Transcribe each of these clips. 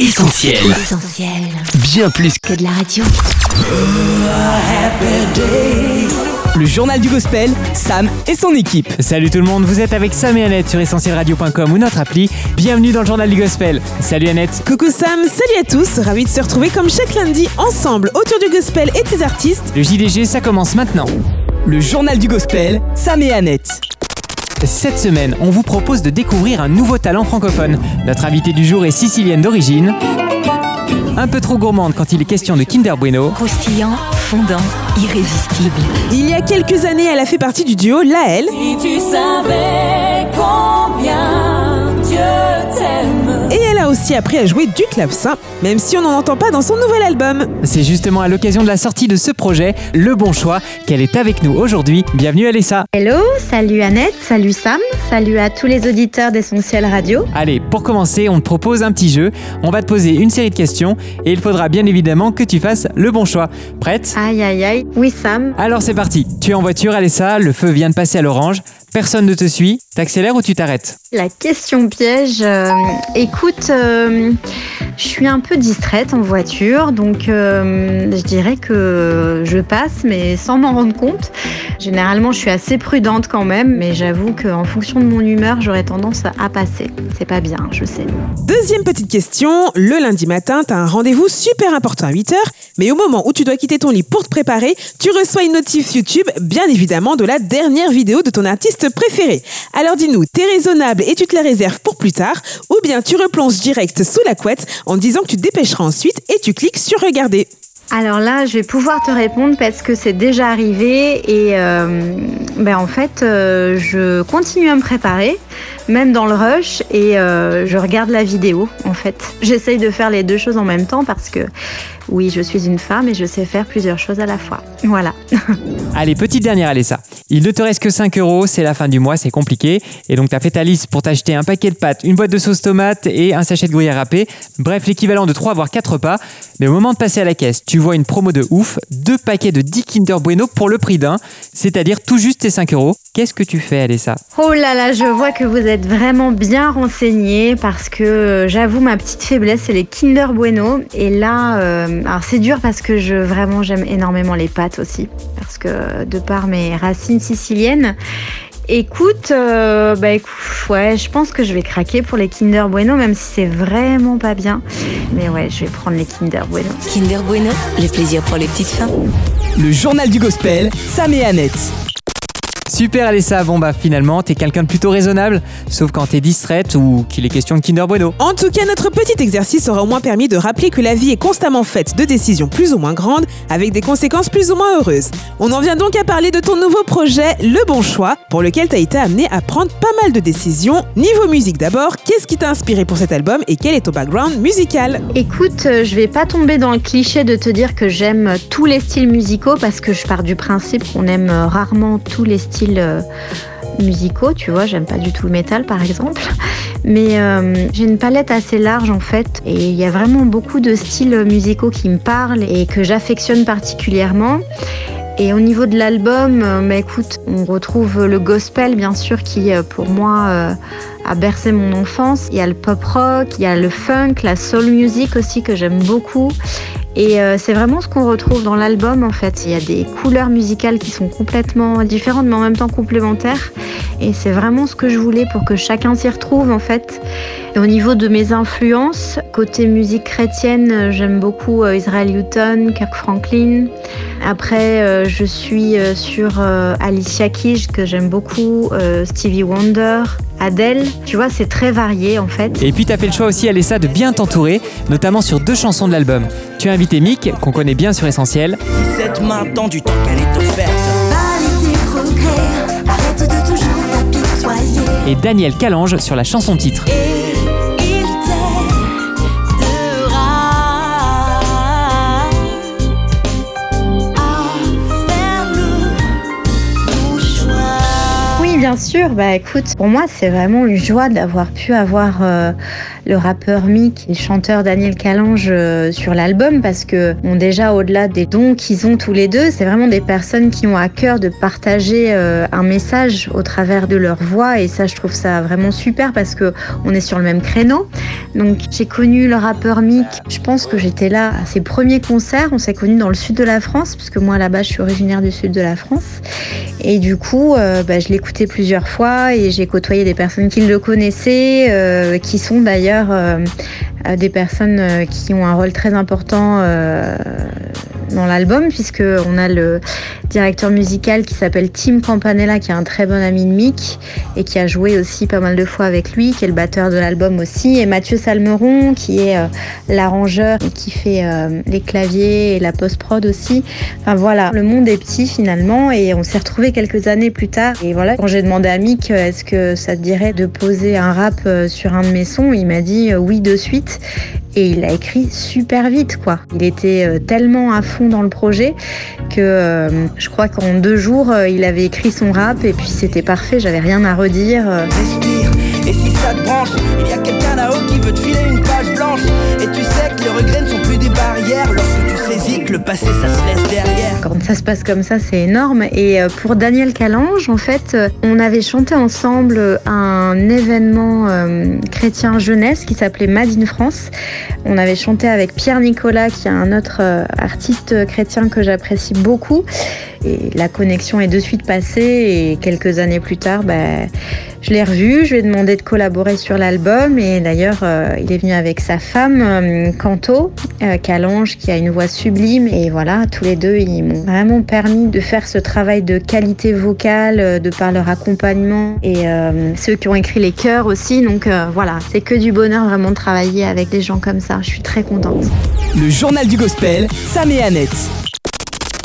Essentiel. Essentiel. Bien plus que Que de la radio. Le journal du gospel, Sam et son équipe. Salut tout le monde, vous êtes avec Sam et Annette sur essentielradio.com ou notre appli. Bienvenue dans le journal du gospel. Salut Annette. Coucou Sam, salut à tous, ravi de se retrouver comme chaque lundi ensemble autour du gospel et de ses artistes. Le JDG, ça commence maintenant. Le journal du gospel, Sam et Annette. Cette semaine, on vous propose de découvrir un nouveau talent francophone. Notre invitée du jour est sicilienne d'origine. Un peu trop gourmande quand il est question de Kinder Bueno. Croustillant, fondant, irrésistible. Il y a quelques années, elle a fait partie du duo Laël. Si tu savais combien. Et elle a aussi appris à jouer du clavecin, même si on n'en entend pas dans son nouvel album. C'est justement à l'occasion de la sortie de ce projet, Le Bon Choix, qu'elle est avec nous aujourd'hui. Bienvenue Alessa. Hello, salut Annette, salut Sam, salut à tous les auditeurs d'Essentiel Radio. Allez, pour commencer, on te propose un petit jeu. On va te poser une série de questions et il faudra bien évidemment que tu fasses le bon choix. Prête? Aïe aïe aïe, oui Sam. Alors c'est parti. Tu es en voiture, Alessa, le feu vient de passer à l'orange. Personne ne te suit. T'accélères ou tu t'arrêtes La question piège, euh, écoute, euh, je suis un peu distraite en voiture, donc euh, je dirais que je passe, mais sans m'en rendre compte. Généralement, je suis assez prudente quand même, mais j'avoue qu'en fonction de mon humeur, j'aurais tendance à passer. C'est pas bien, je sais. Deuxième petite question, le lundi matin, t'as un rendez-vous super important à 8h, mais au moment où tu dois quitter ton lit pour te préparer, tu reçois une notif YouTube, bien évidemment, de la dernière vidéo de ton artiste préféré. Alors dis-nous, t'es raisonnable et tu te la réserves pour plus tard, ou bien tu replonges direct sous la couette en disant que tu te dépêcheras ensuite et tu cliques sur regarder. Alors là, je vais pouvoir te répondre parce que c'est déjà arrivé et euh, ben en fait, euh, je continue à me préparer, même dans le rush, et euh, je regarde la vidéo en fait. J'essaye de faire les deux choses en même temps parce que oui, je suis une femme et je sais faire plusieurs choses à la fois. Voilà. Allez, petite dernière, Alessa. Il ne te reste que 5 euros, c'est la fin du mois, c'est compliqué. Et donc, tu as fait ta liste pour t'acheter un paquet de pâtes, une boîte de sauce tomate et un sachet de gruyère râpé. Bref, l'équivalent de 3 voire 4 repas. Mais au moment de passer à la caisse, tu vois une promo de ouf, deux paquets de 10 Kinder Bueno pour le prix d'un, c'est-à-dire tout juste tes 5 euros. Qu'est-ce que tu fais, Alessa? Oh là là, je vois que vous êtes vraiment bien renseignés parce que euh, j'avoue ma petite faiblesse c'est les Kinder Bueno et là euh, alors c'est dur parce que je vraiment j'aime énormément les pâtes aussi parce que de par mes racines siciliennes Écoute, euh, bah écoute, ouais, je pense que je vais craquer pour les Kinder Bueno, même si c'est vraiment pas bien. Mais ouais, je vais prendre les Kinder Bueno. Kinder Bueno, le plaisir pour les petites fins. Le journal du gospel, Sam et Annette. Super, Alessa. Bon, bah finalement, t'es quelqu'un de plutôt raisonnable, sauf quand t'es distraite ou qu'il est question de Kinder Bueno. En tout cas, notre petit exercice aura au moins permis de rappeler que la vie est constamment faite de décisions plus ou moins grandes, avec des conséquences plus ou moins heureuses. On en vient donc à parler de ton nouveau projet, Le Bon Choix, pour lequel tu as été amené à prendre pas mal de décisions. Niveau musique d'abord, qu'est-ce qui t'a inspiré pour cet album et quel est ton background musical? Écoute, euh, je vais pas tomber dans le cliché de te dire que j'aime tous les styles musicaux parce que je pars du principe qu'on aime euh, rarement tous les styles euh, musicaux, tu vois, j'aime pas du tout le métal par exemple. Mais euh, j'ai une palette assez large en fait et il y a vraiment beaucoup de styles musicaux qui me parlent et que j'affectionne particulièrement. Et au niveau de l'album, euh, bah, écoute, on retrouve le gospel bien sûr qui pour moi a bercé mon enfance. Il y a le pop rock, il y a le funk, la soul music aussi que j'aime beaucoup. Et euh, c'est vraiment ce qu'on retrouve dans l'album en fait. Il y a des couleurs musicales qui sont complètement différentes mais en même temps complémentaires. Et c'est vraiment ce que je voulais pour que chacun s'y retrouve en fait. Au niveau de mes influences, côté musique chrétienne, euh, j'aime beaucoup euh, Israel Houghton, Kirk Franklin. Après, je suis sur Alicia Keys que j'aime beaucoup, Stevie Wonder, Adele. Tu vois, c'est très varié en fait. Et puis t'as fait le choix aussi, Alessa, de bien t'entourer, notamment sur deux chansons de l'album. Tu as invité Mick, qu'on connaît bien sur Essentiel, cette main du temps qu'elle est offerte. Arrête de toujours et Daniel Calange sur la chanson titre. Et bien sûr. Bah écoute, pour moi, c'est vraiment une joie d'avoir pu avoir euh, le rappeur Mick et le chanteur Daniel Calange euh, sur l'album parce que, déjà, au-delà des dons qu'ils ont tous les deux, c'est vraiment des personnes qui ont à cœur de partager euh, un message au travers de leur voix et ça, je trouve ça vraiment super parce que on est sur le même créneau. Donc, j'ai connu le rappeur Mick. Je pense que j'étais là à ses premiers concerts. On s'est connus dans le sud de la France parce que moi, là-bas, je suis originaire du sud de la France. Et du coup, bah, je l'écoutais plusieurs fois et j'ai côtoyé des personnes qui le connaissaient, euh, qui sont d'ailleurs euh, des personnes euh, qui ont un rôle très important dans l'album, puisque on a le directeur musical qui s'appelle Tim Campanella, qui est un très bon ami de Mick et qui a joué aussi pas mal de fois avec lui, qui est le batteur de l'album aussi, et Mathieu Salmeron, qui est euh, l'arrangeur et qui fait euh, les claviers et la post-prod aussi. Enfin voilà, le monde est petit finalement, et on s'est retrouvés quelques années plus tard. Et voilà, quand j'ai demandé à Mick, euh, est-ce que ça te dirait de poser un rap sur un de mes sons, il m'a dit oui de suite. Et il a écrit super vite, quoi. Il était euh, tellement à fond dans le projet que euh, je crois qu'en deux jours, euh, il avait écrit son rap et puis c'était parfait, j'avais rien à redire. Et si ça te branche, il y a quelqu'un là-haut qui veut te filer une page blanche. Et tu sais que les regrets ne sont plus des barrières lorsque tu saisis que le passé ça se laisse derrière. Quand ça se passe comme ça, c'est énorme. Et euh, pour Daniel Calange, en fait, euh, on avait chanté ensemble euh, un événement euh, chrétien jeunesse qui s'appelait Made in France. On avait chanté avec Pierre Nicolas, qui est un autre euh, artiste chrétien que j'apprécie beaucoup. Et la connexion est de suite passée. Et quelques années plus tard, bah, je l'ai revu, je lui ai demandé de collaborer sur l'album. Et d'ailleurs, euh, il est venu avec sa femme, euh, Canto, euh, Calange, qui a une voix sublime. Et voilà, tous les deux, ils m'ont vraiment permis de faire ce travail de qualité vocale, euh, de par leur accompagnement. Et euh, ceux qui ont écrit les chœurs aussi. Donc euh, voilà, c'est que du bonheur vraiment de travailler avec des gens comme ça. Je suis très contente. Le journal du gospel, Sam et Annette.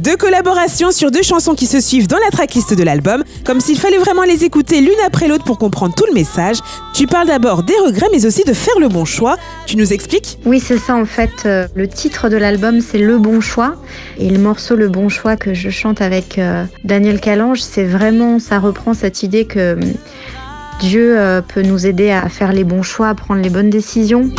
Deux collaborations sur deux chansons qui se suivent dans la tracklist de l'album, comme s'il fallait vraiment les écouter l'une après l'autre pour comprendre tout le message. Tu parles d'abord des regrets, mais aussi de faire le bon choix. Tu nous expliques? Oui, c'est ça en fait. Euh, Le titre de l'album, c'est Le Bon Choix. Et le morceau Le Bon Choix que je chante avec euh, Daniel Calange, c'est vraiment, ça reprend cette idée que hum, Dieu euh, peut nous aider à faire les bons choix, à prendre les bonnes décisions.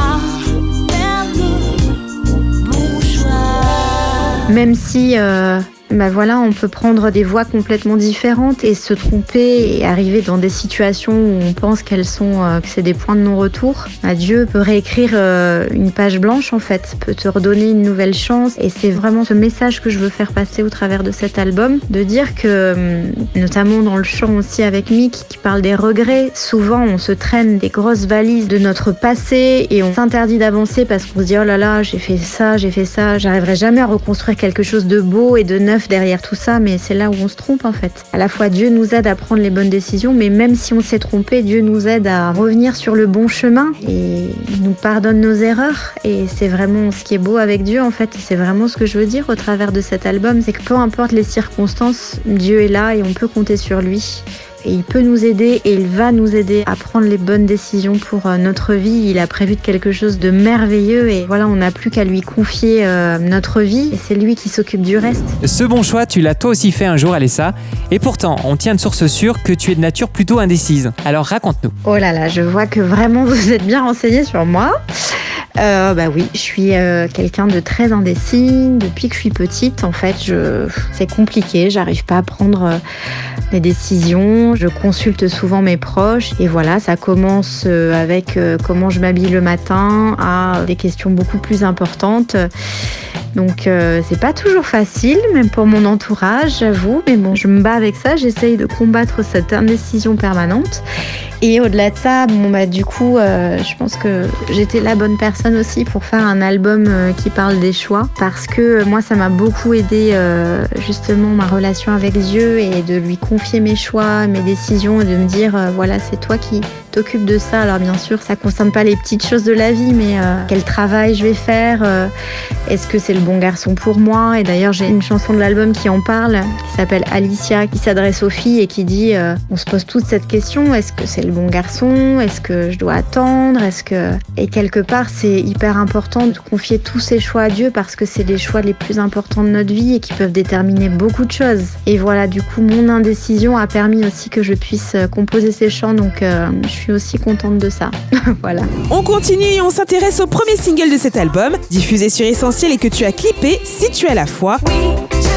Même si, euh, bah voilà, on peut prendre des voies complètement différentes et se tromper et arriver dans des situations où on pense qu'elles sont, euh, que c'est des points de non-retour. Bah, Dieu peut réécrire euh, une page blanche en fait, peut te redonner une nouvelle chance. Et c'est vraiment ce message que je veux faire passer au travers de cet album, de dire que, hum, notamment dans le chant aussi avec Mick qui parle des regrets, souvent on se traîne des grosses valises de notre passé et on s'interdit d'avancer parce qu'on se dit oh là là, j'ai fait ça, j'ai fait ça, j'arriverai jamais à reconstruire quelque chose de beau et de neuf derrière tout ça, mais c'est là où on se trompe en fait. À la fois Dieu nous aide à prendre les bonnes décisions, mais même si on s'est trompé, Dieu nous aide à revenir sur le bon chemin et nous pardonne nos erreurs. Et c'est vraiment ce qui est beau avec Dieu en fait. C'est vraiment ce que je veux dire au travers de cet album, c'est que peu importe les circonstances, Dieu est là et on peut compter sur lui. Et il peut nous aider et il va nous aider à prendre les bonnes décisions pour euh, notre vie. Il a prévu de quelque chose de merveilleux et voilà, on n'a plus qu'à lui confier euh, notre vie et c'est lui qui s'occupe du reste. Ce bon choix, tu l'as toi aussi fait un jour, Alessa. Et pourtant, on tient de source sûre que tu es de nature plutôt indécise. Alors raconte-nous. Oh là là, je vois que vraiment vous êtes bien renseigné sur moi. Euh, bah oui, je suis euh, quelqu'un de très indécis. Depuis que je suis petite, en fait, je... c'est compliqué. J'arrive pas à prendre euh, des décisions. Je consulte souvent mes proches. Et voilà, ça commence euh, avec comment je m'habille le matin à des questions beaucoup plus importantes. Donc euh, c'est pas toujours facile, même pour mon entourage, j'avoue. Mais bon, je me bats avec ça. J'essaye de combattre cette indécision permanente. Et au-delà de ça, bon bah du coup, je pense que j'étais la bonne personne aussi pour faire un album euh, qui parle des choix, parce que euh, moi, ça m'a beaucoup aidé euh, justement ma relation avec Dieu et de lui confier mes choix, mes décisions et de me dire voilà, c'est toi qui t'occupes de ça. Alors bien sûr, ça concerne pas les petites choses de la vie, mais euh, quel travail je vais faire, euh, est-ce que c'est le bon garçon pour moi? Et d'ailleurs, j'ai une chanson de l'album qui en parle, qui s'appelle Alicia, qui s'adresse aux filles et qui dit euh, on se pose toute cette question est-ce que c'est le bon garçon? Est-ce que je dois attendre? Est-ce que et quelque part c'est hyper important de confier tous ces choix à Dieu parce que c'est les choix les plus importants de notre vie et qui peuvent déterminer beaucoup de choses. Et voilà, du coup, mon indécision a permis aussi que je puisse composer ces chants, donc je suis aussi contente de ça. voilà. On continue et on s'intéresse au premier single de cet album, diffusé sur Essentiel et que tu as clippé, Si tu as la foi. Oui, Dieu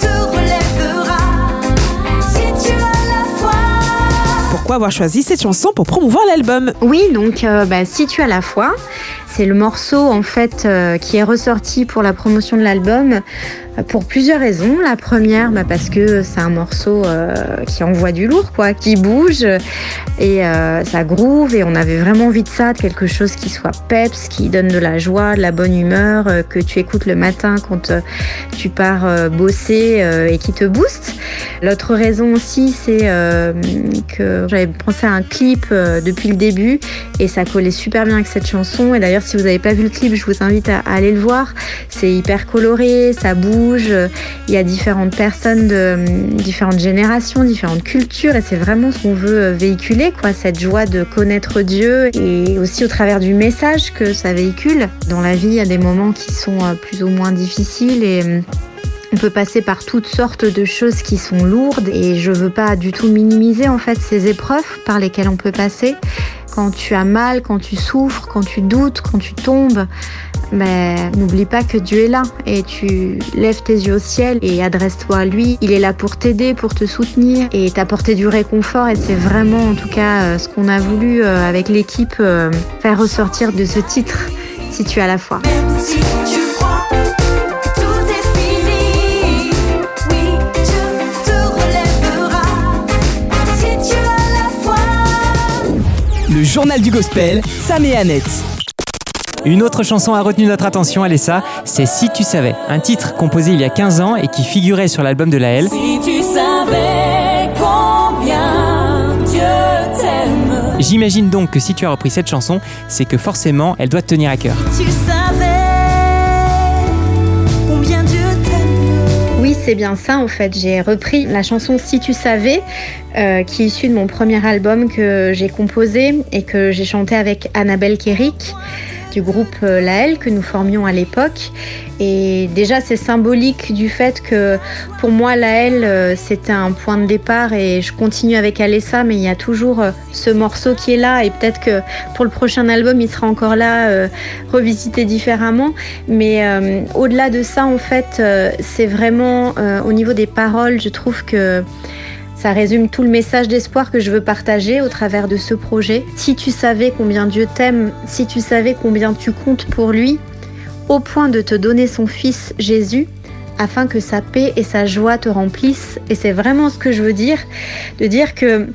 te relèvera si tu as la foi. Pourquoi avoir choisi cette chanson pour promouvoir l'album? Oui, donc euh, bah, si tu as la foi, c'est le morceau en fait euh, qui est ressorti pour la promotion de l'album euh, pour plusieurs raisons. La première, bah, parce que c'est un morceau euh, qui envoie du lourd, quoi, qui bouge et ça groove et on avait vraiment envie de ça, de quelque chose qui soit peps, qui donne de la joie, de la bonne humeur, que tu écoutes le matin quand tu pars bosser et qui te booste. L'autre raison aussi, c'est que j'avais pensé à un clip depuis le début et ça collait super bien avec cette chanson. Si vous n'avez pas vu le clip, je vous invite à, aller le voir. C'est hyper coloré, ça bouge. Il y a différentes personnes de différentes générations, différentes cultures et c'est vraiment ce qu'on veut euh, véhiculer, quoi, cette joie de connaître Dieu et aussi au travers du message que ça véhicule. Dans la vie, il y a des moments qui sont euh, plus ou moins difficiles et euh, on peut passer par toutes sortes de choses qui sont lourdes et je veux pas du tout minimiser en fait ces épreuves par lesquelles on peut passer. Quand tu as mal, quand tu souffres, quand tu doutes, quand tu tombes, mais n'oublie pas que Dieu est là et tu lèves tes yeux au ciel et adresse-toi à lui. Il est là pour t'aider, pour te soutenir et t'apporter du réconfort et c'est vraiment en tout cas euh, ce qu'on a voulu euh, avec l'équipe euh, faire ressortir de ce titre si tu as la foi. Journal du gospel, Sam et Annette. Une autre chanson a retenu notre attention, Alessa, c'est Si tu savais, un titre composé il y a 15 ans et qui figurait sur l'album de Laël. Si tu savais combien Dieu t'aime. J'imagine donc que si tu as repris cette chanson, c'est que forcément elle doit te tenir à cœur. Tu savais C'est bien ça en fait. J'ai repris la chanson Si tu savais, euh, qui est issue de mon premier album que j'ai composé et que j'ai chanté avec Annabelle Kerrick du groupe euh, Laël que nous formions à l'époque. Et déjà, c'est symbolique du fait que pour moi, Laël, euh, c'était un point de départ et je continue avec Alessa, mais il y a toujours euh, ce morceau qui est là et peut-être que pour le prochain album, il sera encore là, revisité différemment. Mais au-delà de ça, en fait, c'est vraiment au niveau des paroles, je trouve que ça résume tout le message d'espoir que je veux partager au travers de ce projet. Si tu savais combien Dieu t'aime, si tu savais combien tu comptes pour lui, au point de te donner son Fils Jésus, afin que sa paix et sa joie te remplissent. Et c'est vraiment ce que je veux dire, de dire que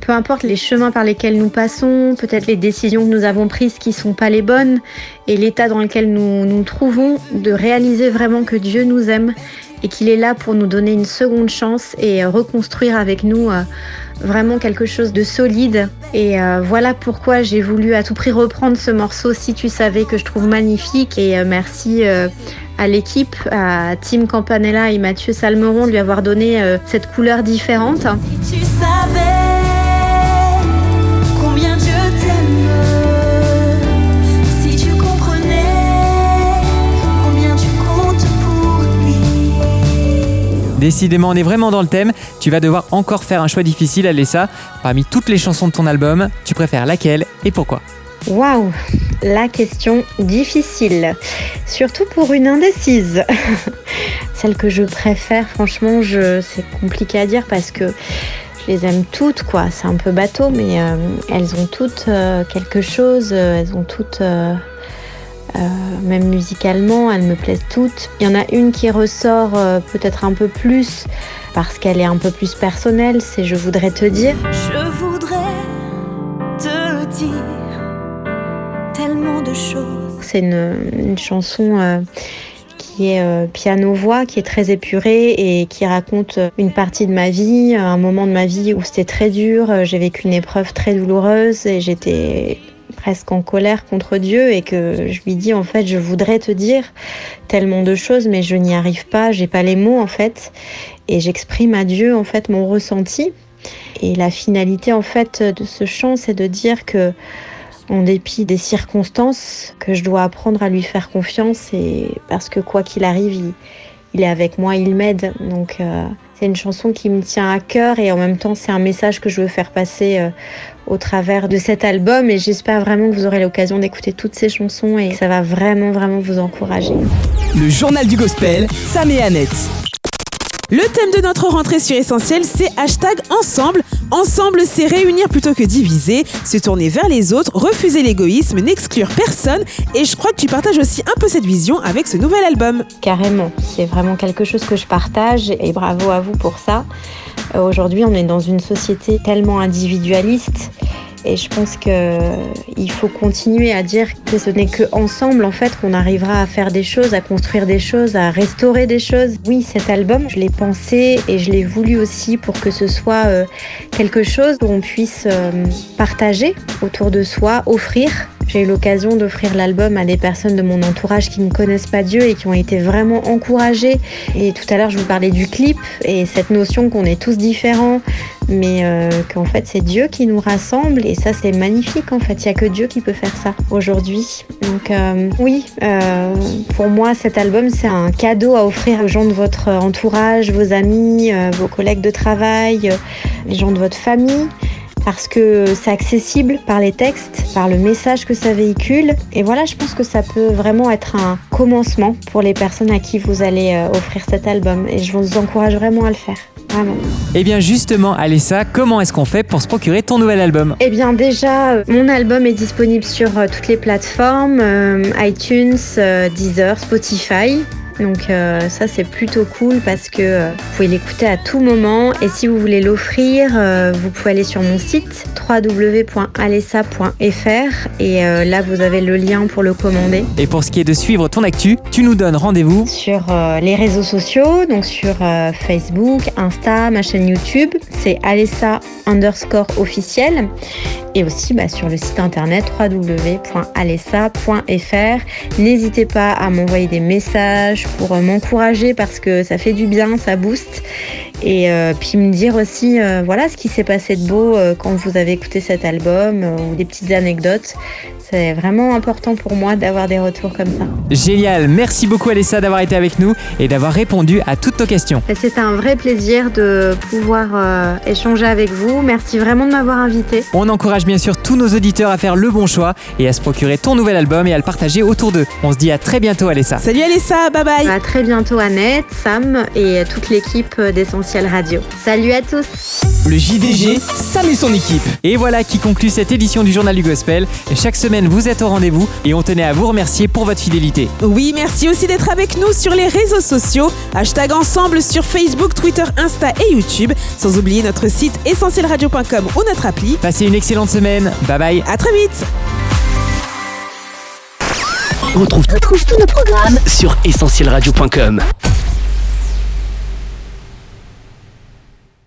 peu importe les chemins par lesquels nous passons, peut-être les décisions que nous avons prises qui sont pas les bonnes, et l'état dans lequel nous nous trouvons, de réaliser vraiment que Dieu nous aime et qu'il est là pour nous donner une seconde chance et euh, reconstruire avec nous euh, vraiment quelque chose de solide. Et euh, voilà pourquoi j'ai voulu à tout prix reprendre ce morceau si tu savais que je trouve magnifique. Et merci à l'équipe, à Tim Campanella et Mathieu Salmeron de lui avoir donné cette couleur différente. Décidément, on est vraiment dans le thème. Tu vas devoir encore faire un choix difficile, Alessa. Parmi toutes les chansons de ton album, tu préfères laquelle et pourquoi? Waouh, la question difficile, surtout pour une indécise. Celle que je préfère, franchement, c'est compliqué à dire parce que je les aime toutes, quoi. C'est un peu bateau, mais euh, elles ont toutes euh, quelque chose. euh, elles ont toutes, euh, même musicalement, elles me plaisent toutes. Il y en a une qui ressort euh, peut-être un peu plus parce qu'elle est un peu plus personnelle. C'est Je voudrais te dire. Je voudrais te dire tellement de choses. C'est une, une chanson euh, qui est piano-voix, qui est très épurée et qui raconte une partie de ma vie, un moment de ma vie où c'était très dur. J'ai vécu une épreuve très douloureuse et j'étais presque en colère contre Dieu et que je lui dis en fait je voudrais te dire tellement de choses mais je n'y arrive pas, j'ai pas les mots en fait. Et j'exprime à Dieu en fait mon ressenti. Et la finalité en fait de ce chant, c'est de dire que en dépit des circonstances, que je dois apprendre à lui faire confiance et parce que quoi qu'il arrive, il, il est avec moi, il m'aide. Donc euh, c'est une chanson qui me tient à cœur et en même temps c'est un message que je veux faire passer euh, au travers de cet album et j'espère vraiment que vous aurez l'occasion d'écouter toutes ces chansons et ça va vraiment vraiment vous encourager. Le journal du gospel, Sam et Annette. Le thème de notre rentrée sur Essentiel, c'est hashtag ensemble. Ensemble, c'est réunir plutôt que diviser, se tourner vers les autres, refuser l'égoïsme, n'exclure personne. Et je crois que tu partages aussi un peu cette vision avec ce nouvel album. Carrément, c'est vraiment quelque chose que je partage et bravo à vous pour ça. Euh, Aujourd'hui, on est dans une société tellement individualiste et je pense que il faut continuer à dire que ce n'est que ensemble en fait qu'on arrivera à faire des choses, à construire des choses, à restaurer des choses. Oui, cet album, je l'ai pensé et je l'ai voulu aussi pour que ce soit euh, quelque chose qu'on puisse euh, partager autour de soi, offrir. J'ai eu l'occasion d'offrir l'album à des personnes de mon entourage qui ne connaissent pas Dieu et qui ont été vraiment encouragées. Et tout à l'heure, je vous parlais du clip et cette notion qu'on est tous différents, mais euh, qu'en fait, c'est Dieu qui nous rassemble. Et ça, c'est magnifique en fait. Il n'y a que Dieu qui peut faire ça aujourd'hui. Donc, euh, oui, euh, pour moi, cet album, c'est un cadeau à offrir aux gens de votre entourage, vos amis, vos collègues de travail, les gens de votre famille parce que c'est accessible par les textes, par le message que ça véhicule. Et voilà, je pense que ça peut vraiment être un commencement pour les personnes à qui vous allez euh, offrir cet album. Et je vous encourage vraiment à le faire. Vraiment. Eh bien justement, Alessa, comment est-ce qu'on fait pour se procurer ton nouvel album? Eh bien déjà, euh, mon album est disponible sur euh, toutes les plateformes, iTunes, Deezer, Spotify. Donc euh, ça c'est plutôt cool parce que euh, vous pouvez l'écouter à tout moment et si vous voulez l'offrir, euh, vous pouvez aller sur mon site www.alessa.fr et là vous avez le lien pour le commander. Et pour ce qui est de suivre ton actu, tu nous donnes rendez-vous Sur les réseaux sociaux, donc sur Facebook, Insta, ma chaîne YouTube, c'est Alessa underscore officiel. Et aussi bah, sur le site internet www.alessa.fr. N'hésitez pas à m'envoyer des messages pour euh, m'encourager parce que ça fait du bien, ça booste. Et euh, puis me dire aussi euh, voilà ce qui s'est passé de beau quand vous avez écouté cet album ou des petites anecdotes. C'est vraiment important pour moi d'avoir des retours comme ça. Génial, merci beaucoup Alessa d'avoir été avec nous et d'avoir répondu à toutes nos questions. C'est un vrai plaisir de pouvoir euh, échanger avec vous. Merci vraiment de m'avoir invité. On encourage bien sûr tous nos auditeurs à faire le bon choix et à se procurer ton nouvel album et à le partager autour d'eux. On se dit à très bientôt Alessa. Salut Alessa, bye bye. À très bientôt Annette, Sam et toute l'équipe d'Essentiel Radio. Salut à tous. Le JDG, Sam et son équipe. Et voilà qui conclut cette édition du Journal du Gospel. Chaque semaine, vous êtes au rendez-vous et on tenait à vous remercier pour votre fidélité. Oui, merci aussi d'être avec nous sur les réseaux sociaux. Hashtag ensemble sur Facebook, Twitter, Insta et YouTube. Sans oublier notre site essentielradio.com ou notre appli. Passez une excellente semaine. Bye bye. À très vite. On retrouve, Retrouve tous nos programmes sur essentielradio.com.